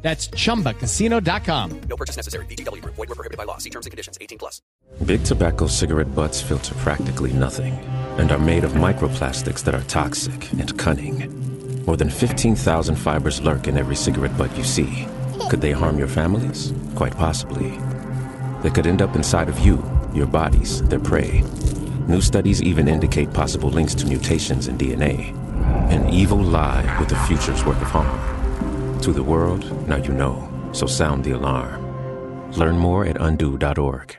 That's chumbacasino.com. No purchase necessary. BGW. Void were prohibited by law. See terms and conditions. 18 plus. Big tobacco cigarette butts filter practically nothing and are made of microplastics that are toxic and cunning. More than 15,000 fibers lurk in every cigarette butt you see. Could they harm your families? Quite possibly. They could end up inside of you, your bodies, their prey. New studies even indicate possible links to mutations in DNA. An evil lie with a future's worth of harm. To the world, now you know. So sound the alarm. Learn more at undo.org.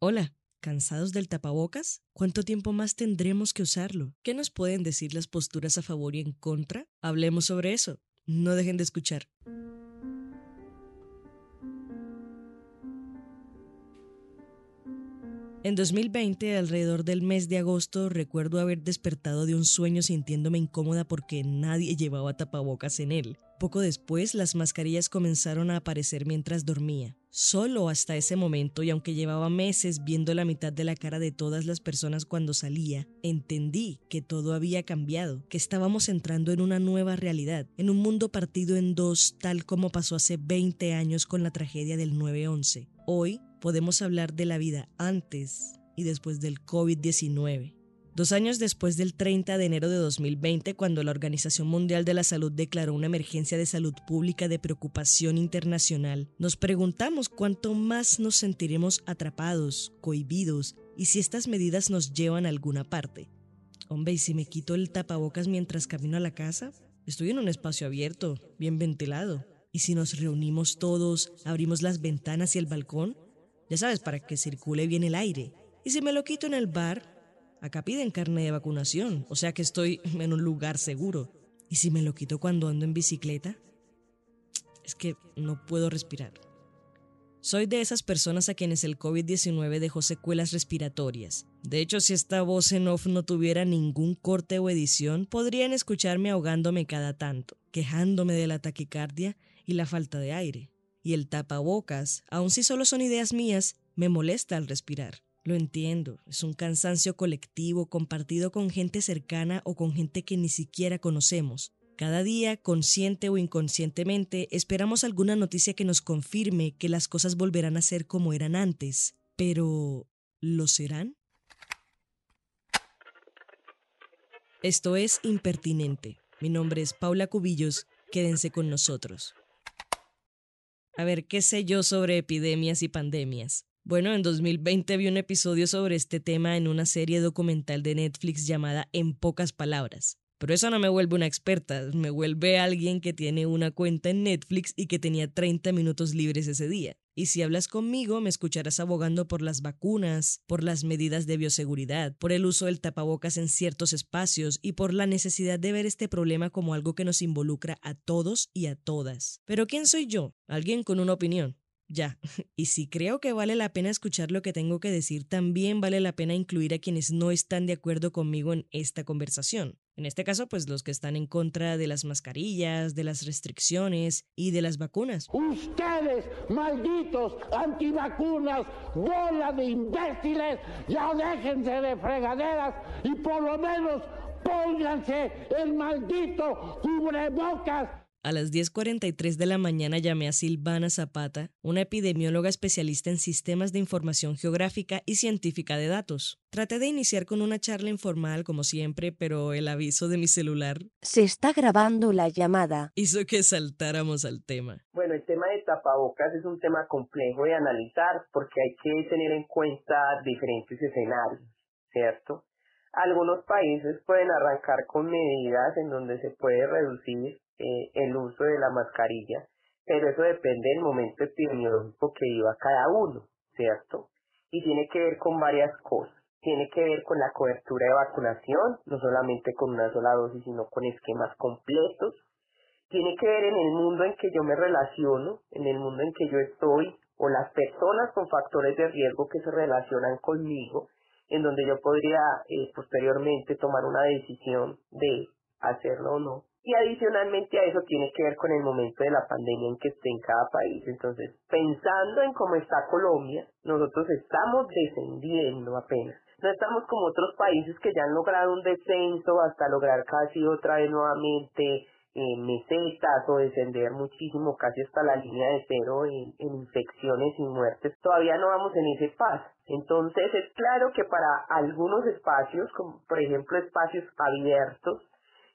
Hola, ¿cansados del tapabocas? ¿Cuánto tiempo más tendremos que usarlo? ¿Qué nos pueden decir las posturas a favor y en contra? Hablemos sobre eso. No dejen de escuchar. En 2020, alrededor del mes de agosto, recuerdo haber despertado de un sueño sintiéndome incómoda porque nadie llevaba tapabocas en él. Poco después, las mascarillas comenzaron a aparecer mientras dormía. Solo hasta ese momento, y aunque llevaba meses viendo la mitad de la cara de todas las personas cuando salía, entendí que todo había cambiado, que estábamos entrando en una nueva realidad, en un mundo partido en dos, tal como pasó hace 20 años con la tragedia del 9-11. Hoy podemos hablar de la vida antes y después del COVID-19. Dos años después del 30 de enero de 2020, cuando la Organización Mundial de la Salud declaró una emergencia de salud pública de preocupación internacional, nos preguntamos cuánto más nos sentiremos atrapados, cohibidos, y si estas medidas nos llevan a alguna parte. Hombre, ¿y si me quito el tapabocas mientras camino a la casa? Estoy en un espacio abierto, bien ventilado. ¿Y si nos reunimos todos, abrimos las ventanas y el balcón? Ya sabes, para que circule bien el aire. ¿Y si me lo quito en el bar? Acá piden carne de vacunación, o sea que estoy en un lugar seguro. ¿Y si me lo quito cuando ando en bicicleta? Es que no puedo respirar. Soy de esas personas a quienes el COVID-19 dejó secuelas respiratorias. De hecho, si esta voz en off no tuviera ningún corte o edición, podrían escucharme ahogándome cada tanto, quejándome de la taquicardia y la falta de aire. Y el tapabocas, aun si solo son ideas mías, me molesta al respirar. Lo entiendo, es un cansancio colectivo compartido con gente cercana o con gente que ni siquiera conocemos. Cada día, consciente o inconscientemente, esperamos alguna noticia que nos confirme que las cosas volverán a ser como eran antes. Pero, ¿lo serán? Esto es Impertinente. Mi nombre es Paula Cubillos. Quédense con nosotros. A ver, ¿qué sé yo sobre epidemias y pandemias? Bueno, en 2020 vi un episodio sobre este tema en una serie documental de Netflix llamada En pocas palabras. Pero eso no me vuelve una experta, me vuelve alguien que tiene una cuenta en Netflix y que tenía 30 minutos libres ese día. Y si hablas conmigo, me escucharás abogando por las vacunas, por las medidas de bioseguridad, por el uso del tapabocas en ciertos espacios y por la necesidad de ver este problema como algo que nos involucra a todos y a todas. Pero ¿quién soy yo? Alguien con una opinión. Ya, y si creo que vale la pena escuchar lo que tengo que decir, también vale la pena incluir a quienes no están de acuerdo conmigo en esta conversación. En este caso, pues los que están en contra de las mascarillas, de las restricciones y de las vacunas. Ustedes, malditos antivacunas, bola de imbéciles, ya déjense de fregaderas y por lo menos pónganse el maldito cubrebocas. A las 10.43 de la mañana llamé a Silvana Zapata, una epidemióloga especialista en sistemas de información geográfica y científica de datos. Traté de iniciar con una charla informal, como siempre, pero el aviso de mi celular Se está grabando la llamada. hizo que saltáramos al tema. Bueno, el tema de tapabocas es un tema complejo de analizar porque hay que tener en cuenta diferentes escenarios, ¿cierto? Algunos países pueden arrancar con medidas en donde se puede reducir eh, el uso de la mascarilla, pero eso depende del momento epidemiológico que viva cada uno, ¿cierto? Y tiene que ver con varias cosas. Tiene que ver con la cobertura de vacunación, no solamente con una sola dosis, sino con esquemas completos. Tiene que ver en el mundo en que yo me relaciono, en el mundo en que yo estoy, o las personas con factores de riesgo que se relacionan conmigo, en donde yo podría eh, posteriormente tomar una decisión de hacerlo o no. Y adicionalmente a eso tiene que ver con el momento de la pandemia en que esté en cada país. Entonces, pensando en cómo está Colombia, nosotros estamos descendiendo apenas. No estamos como otros países que ya han logrado un descenso hasta lograr casi otra vez nuevamente eh, mesetas o descender muchísimo, casi hasta la línea de cero en, en infecciones y muertes. Todavía no vamos en ese paso. Entonces, es claro que para algunos espacios, como por ejemplo espacios abiertos,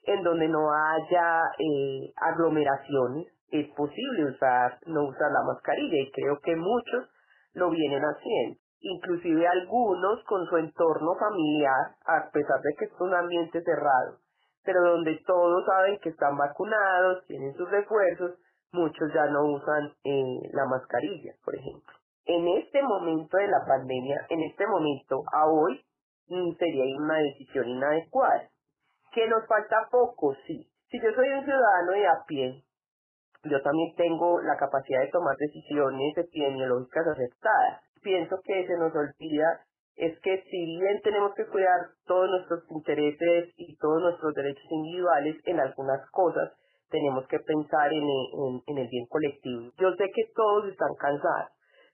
en donde no haya eh, aglomeraciones, es posible usar, no usar la mascarilla y creo que muchos lo vienen haciendo. Inclusive algunos con su entorno familiar, a pesar de que es un ambiente cerrado, pero donde todos saben que están vacunados, tienen sus refuerzos, muchos ya no usan eh, la mascarilla, por ejemplo. En este momento de la pandemia, en este momento, a hoy, mm, sería una decisión inadecuada que nos falta poco, sí. Si yo soy un ciudadano de a pie, yo también tengo la capacidad de tomar decisiones epidemiológicas aceptadas. Pienso que se nos olvida es que si bien tenemos que cuidar todos nuestros intereses y todos nuestros derechos individuales, en algunas cosas tenemos que pensar en en, en el bien colectivo. Yo sé que todos están cansados,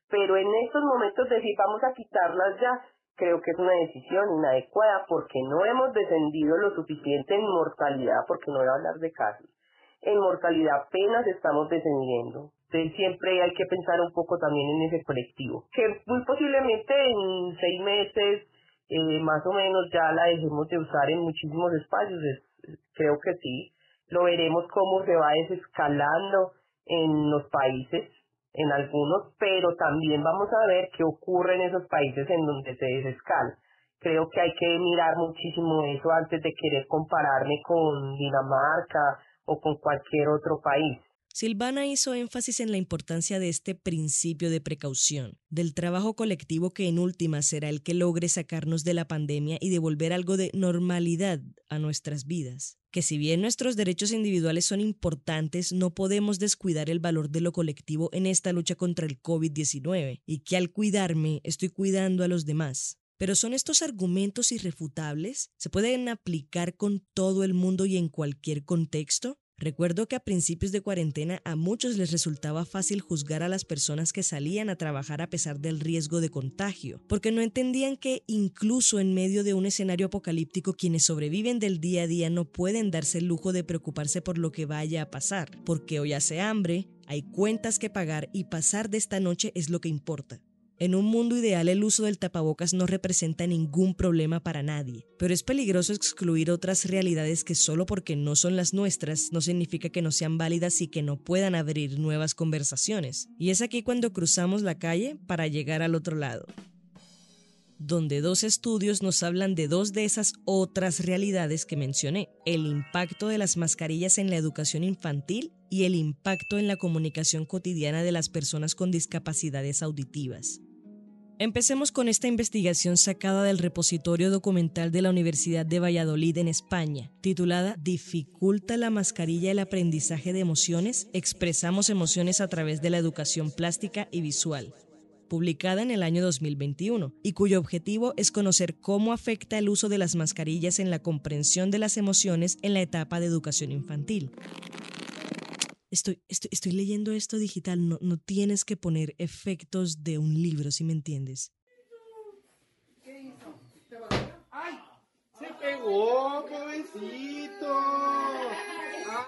pero en estos momentos decir vamos a quitarlas ya, creo que es una decisión inadecuada porque no hemos descendido lo suficiente en mortalidad, porque no voy a hablar de casos. En mortalidad apenas estamos descendiendo. Entonces siempre hay que pensar un poco también en ese colectivo, que muy posiblemente en seis meses eh, más o menos ya la dejemos de usar en muchísimos espacios, es- creo que sí. Lo veremos cómo se va desescalando en los países, en algunos, pero también vamos a ver qué ocurre en esos países en donde se desescala. Creo que hay que mirar muchísimo eso antes de querer compararme con Dinamarca o con cualquier otro país. Silvana hizo énfasis en la importancia de este principio de precaución, del trabajo colectivo que en última será el que logre sacarnos de la pandemia y devolver algo de normalidad a nuestras vidas. Que si bien nuestros derechos individuales son importantes, no podemos descuidar el valor de lo colectivo en esta lucha contra el COVID-19 y que al cuidarme estoy cuidando a los demás. Pero ¿son estos argumentos irrefutables? ¿Se pueden aplicar con todo el mundo y en cualquier contexto? Recuerdo que a principios de cuarentena a muchos les resultaba fácil juzgar a las personas que salían a trabajar a pesar del riesgo de contagio, porque no entendían que incluso en medio de un escenario apocalíptico quienes sobreviven del día a día no pueden darse el lujo de preocuparse por lo que vaya a pasar, porque hoy hace hambre, hay cuentas que pagar y pasar de esta noche es lo que importa. En un mundo ideal el uso del tapabocas no representa ningún problema para nadie, pero es peligroso excluir otras realidades que solo porque no son las nuestras no significa que no sean válidas y que no puedan abrir nuevas conversaciones. Y es aquí cuando cruzamos la calle para llegar al otro lado donde dos estudios nos hablan de dos de esas otras realidades que mencioné, el impacto de las mascarillas en la educación infantil y el impacto en la comunicación cotidiana de las personas con discapacidades auditivas. Empecemos con esta investigación sacada del repositorio documental de la Universidad de Valladolid en España, titulada ¿Dificulta la mascarilla el aprendizaje de emociones? Expresamos emociones a través de la educación plástica y visual publicada en el año 2021, y cuyo objetivo es conocer cómo afecta el uso de las mascarillas en la comprensión de las emociones en la etapa de educación infantil. Estoy, estoy, estoy leyendo esto digital, no, no tienes que poner efectos de un libro, si me entiendes. ¡Ay! ¡Se pegó, jovencito!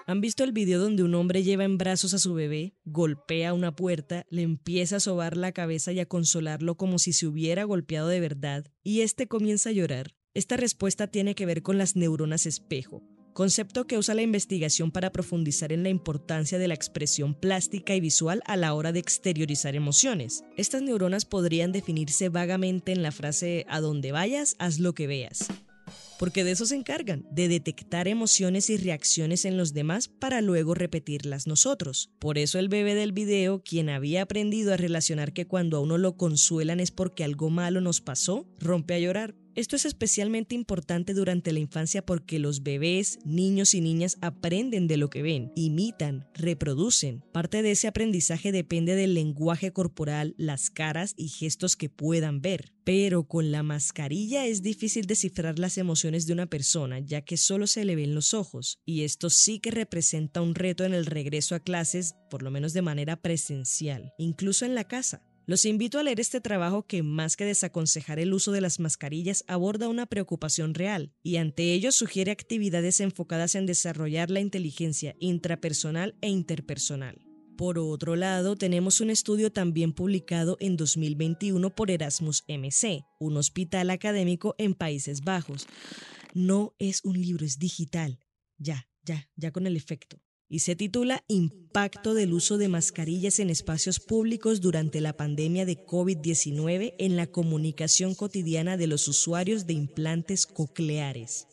¿Han visto el video donde un hombre lleva en brazos a su bebé, golpea una puerta, le empieza a sobar la cabeza y a consolarlo como si se hubiera golpeado de verdad, y este comienza a llorar? Esta respuesta tiene que ver con las neuronas espejo, concepto que usa la investigación para profundizar en la importancia de la expresión plástica y visual a la hora de exteriorizar emociones. Estas neuronas podrían definirse vagamente en la frase a donde vayas, haz lo que veas. Porque de eso se encargan, de detectar emociones y reacciones en los demás para luego repetirlas nosotros. Por eso el bebé del video, quien había aprendido a relacionar que cuando a uno lo consuelan es porque algo malo nos pasó, rompe a llorar esto es especialmente importante durante la infancia porque los bebés, niños y niñas aprenden de lo que ven, imitan, reproducen. Parte de ese aprendizaje depende del lenguaje corporal, las caras y gestos que puedan ver. Pero con la mascarilla es difícil descifrar las emociones de una persona ya que solo se le ven los ojos y esto sí que representa un reto en el regreso a clases, por lo menos de manera presencial, incluso en la casa. Los invito a leer este trabajo que, más que desaconsejar el uso de las mascarillas, aborda una preocupación real y ante ello sugiere actividades enfocadas en desarrollar la inteligencia intrapersonal e interpersonal. Por otro lado, tenemos un estudio también publicado en 2021 por Erasmus MC, un hospital académico en Países Bajos. No es un libro, es digital. Ya, ya, ya con el efecto y se titula Impacto del uso de mascarillas en espacios públicos durante la pandemia de COVID-19 en la comunicación cotidiana de los usuarios de implantes cocleares.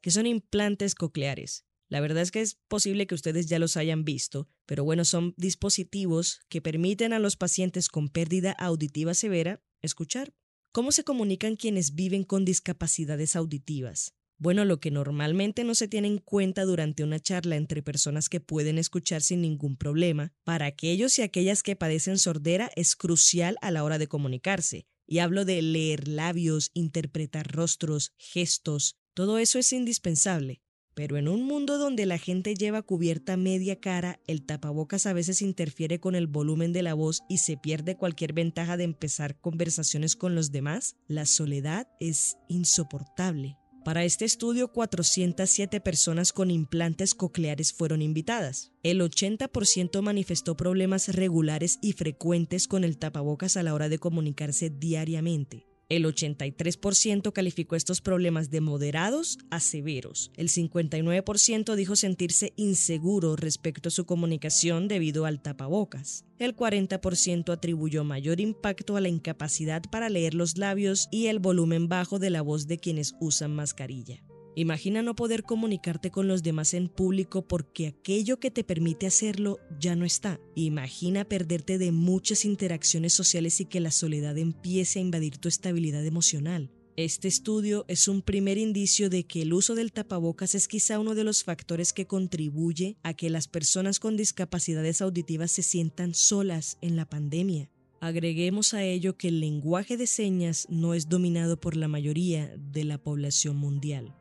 ¿Qué son implantes cocleares? La verdad es que es posible que ustedes ya los hayan visto, pero bueno, son dispositivos que permiten a los pacientes con pérdida auditiva severa escuchar. ¿Cómo se comunican quienes viven con discapacidades auditivas? Bueno, lo que normalmente no se tiene en cuenta durante una charla entre personas que pueden escuchar sin ningún problema, para aquellos y aquellas que padecen sordera es crucial a la hora de comunicarse. Y hablo de leer labios, interpretar rostros, gestos, todo eso es indispensable. Pero en un mundo donde la gente lleva cubierta media cara, el tapabocas a veces interfiere con el volumen de la voz y se pierde cualquier ventaja de empezar conversaciones con los demás, la soledad es insoportable. Para este estudio, 407 personas con implantes cocleares fueron invitadas. El 80% manifestó problemas regulares y frecuentes con el tapabocas a la hora de comunicarse diariamente. El 83% calificó estos problemas de moderados a severos. El 59% dijo sentirse inseguro respecto a su comunicación debido al tapabocas. El 40% atribuyó mayor impacto a la incapacidad para leer los labios y el volumen bajo de la voz de quienes usan mascarilla. Imagina no poder comunicarte con los demás en público porque aquello que te permite hacerlo ya no está. Imagina perderte de muchas interacciones sociales y que la soledad empiece a invadir tu estabilidad emocional. Este estudio es un primer indicio de que el uso del tapabocas es quizá uno de los factores que contribuye a que las personas con discapacidades auditivas se sientan solas en la pandemia. Agreguemos a ello que el lenguaje de señas no es dominado por la mayoría de la población mundial.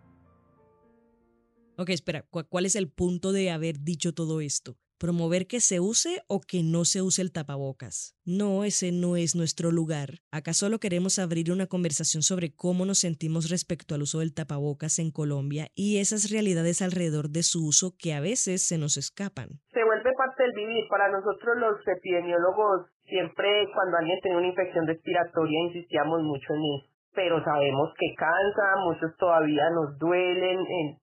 Ok, espera, ¿cuál es el punto de haber dicho todo esto? ¿Promover que se use o que no se use el tapabocas? No, ese no es nuestro lugar. Acá solo queremos abrir una conversación sobre cómo nos sentimos respecto al uso del tapabocas en Colombia y esas realidades alrededor de su uso que a veces se nos escapan. Se vuelve parte del vivir. Para nosotros los epidemiólogos, siempre cuando alguien tiene una infección respiratoria insistíamos mucho en eso pero sabemos que cansa, muchos todavía nos duelen,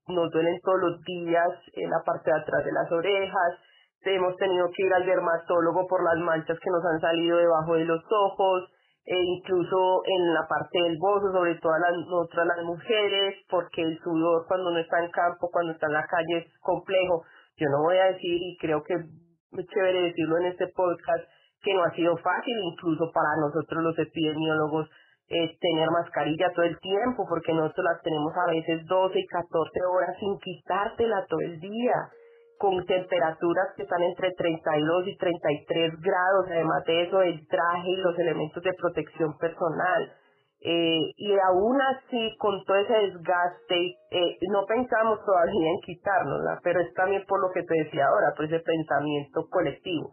nos duelen todos los días en la parte de atrás de las orejas, hemos tenido que ir al dermatólogo por las manchas que nos han salido debajo de los ojos, e incluso en la parte del bozo, sobre todo las, nosotras las mujeres, porque el sudor cuando uno está en campo, cuando está en la calle es complejo. Yo no voy a decir, y creo que es chévere decirlo en este podcast, que no ha sido fácil, incluso para nosotros los epidemiólogos, eh, tener mascarilla todo el tiempo, porque nosotros las tenemos a veces 12 y 14 horas sin quitártela todo el día, con temperaturas que están entre 32 y 33 grados, además de eso el traje y los elementos de protección personal. Eh, y aún así, con todo ese desgaste, eh, no pensamos todavía en quitárnosla, pero es también por lo que te decía ahora, por ese pensamiento colectivo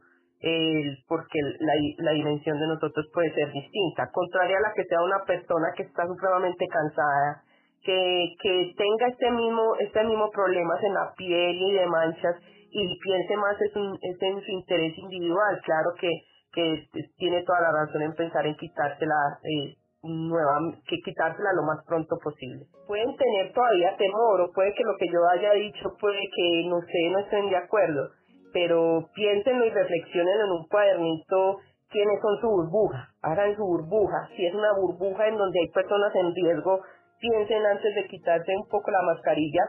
porque la, la dimensión de nosotros puede ser distinta, contraria a la que sea una persona que está supremamente cansada que, que tenga este mismo, este mismo problemas en la piel y de manchas y piense más es, en su interés individual. Claro que, que tiene toda la razón en pensar en quitársela eh, nueva, que quitársela lo más pronto posible. Pueden tener todavía temor o puede que lo que yo haya dicho puede que no sé, no estén de acuerdo, pero piénsenlo y reflexionen en un cuadernito quiénes son su burbuja, hagan su burbuja, si es una burbuja en donde hay personas en riesgo, piensen antes de quitarse un poco la mascarilla,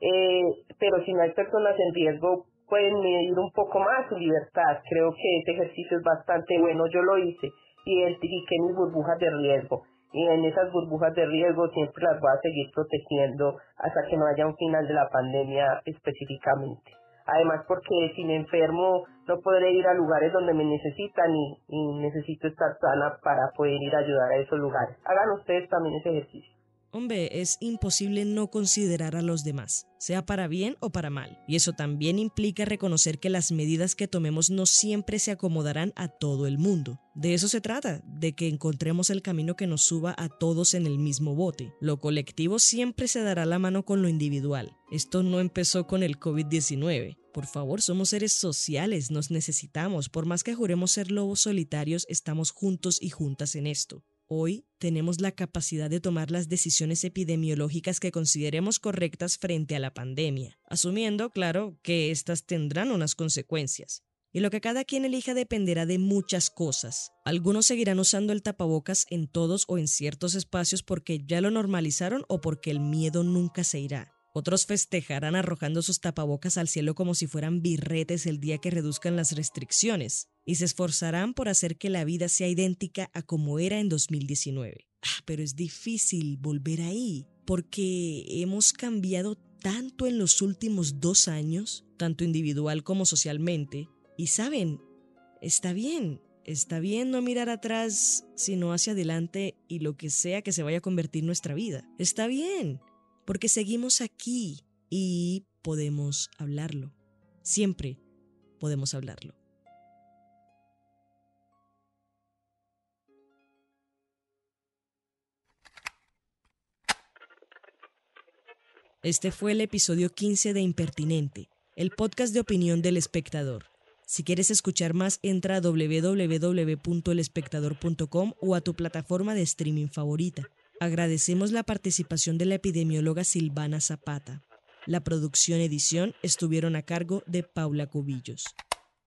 eh, pero si no hay personas en riesgo, pueden medir un poco más su libertad. Creo que este ejercicio es bastante bueno, yo lo hice identifiqué mis burbujas de riesgo y en esas burbujas de riesgo siempre las voy a seguir protegiendo hasta que no haya un final de la pandemia específicamente. Además porque si me enfermo no podré ir a lugares donde me necesitan y, y necesito estar sana para poder ir a ayudar a esos lugares. Hagan ustedes también ese ejercicio. Hombre, es imposible no considerar a los demás, sea para bien o para mal. Y eso también implica reconocer que las medidas que tomemos no siempre se acomodarán a todo el mundo. De eso se trata, de que encontremos el camino que nos suba a todos en el mismo bote. Lo colectivo siempre se dará la mano con lo individual. Esto no empezó con el COVID-19. Por favor, somos seres sociales, nos necesitamos. Por más que juremos ser lobos solitarios, estamos juntos y juntas en esto. Hoy tenemos la capacidad de tomar las decisiones epidemiológicas que consideremos correctas frente a la pandemia, asumiendo, claro, que éstas tendrán unas consecuencias. Y lo que cada quien elija dependerá de muchas cosas. Algunos seguirán usando el tapabocas en todos o en ciertos espacios porque ya lo normalizaron o porque el miedo nunca se irá. Otros festejarán arrojando sus tapabocas al cielo como si fueran birretes el día que reduzcan las restricciones y se esforzarán por hacer que la vida sea idéntica a como era en 2019. Ah, pero es difícil volver ahí porque hemos cambiado tanto en los últimos dos años, tanto individual como socialmente, y saben, está bien, está bien no mirar atrás, sino hacia adelante y lo que sea que se vaya a convertir nuestra vida. Está bien, porque seguimos aquí y podemos hablarlo. Siempre podemos hablarlo. Este fue el episodio 15 de Impertinente, el podcast de opinión del espectador. Si quieres escuchar más, entra a www.elespectador.com o a tu plataforma de streaming favorita. Agradecemos la participación de la epidemióloga Silvana Zapata. La producción edición estuvieron a cargo de Paula Cubillos.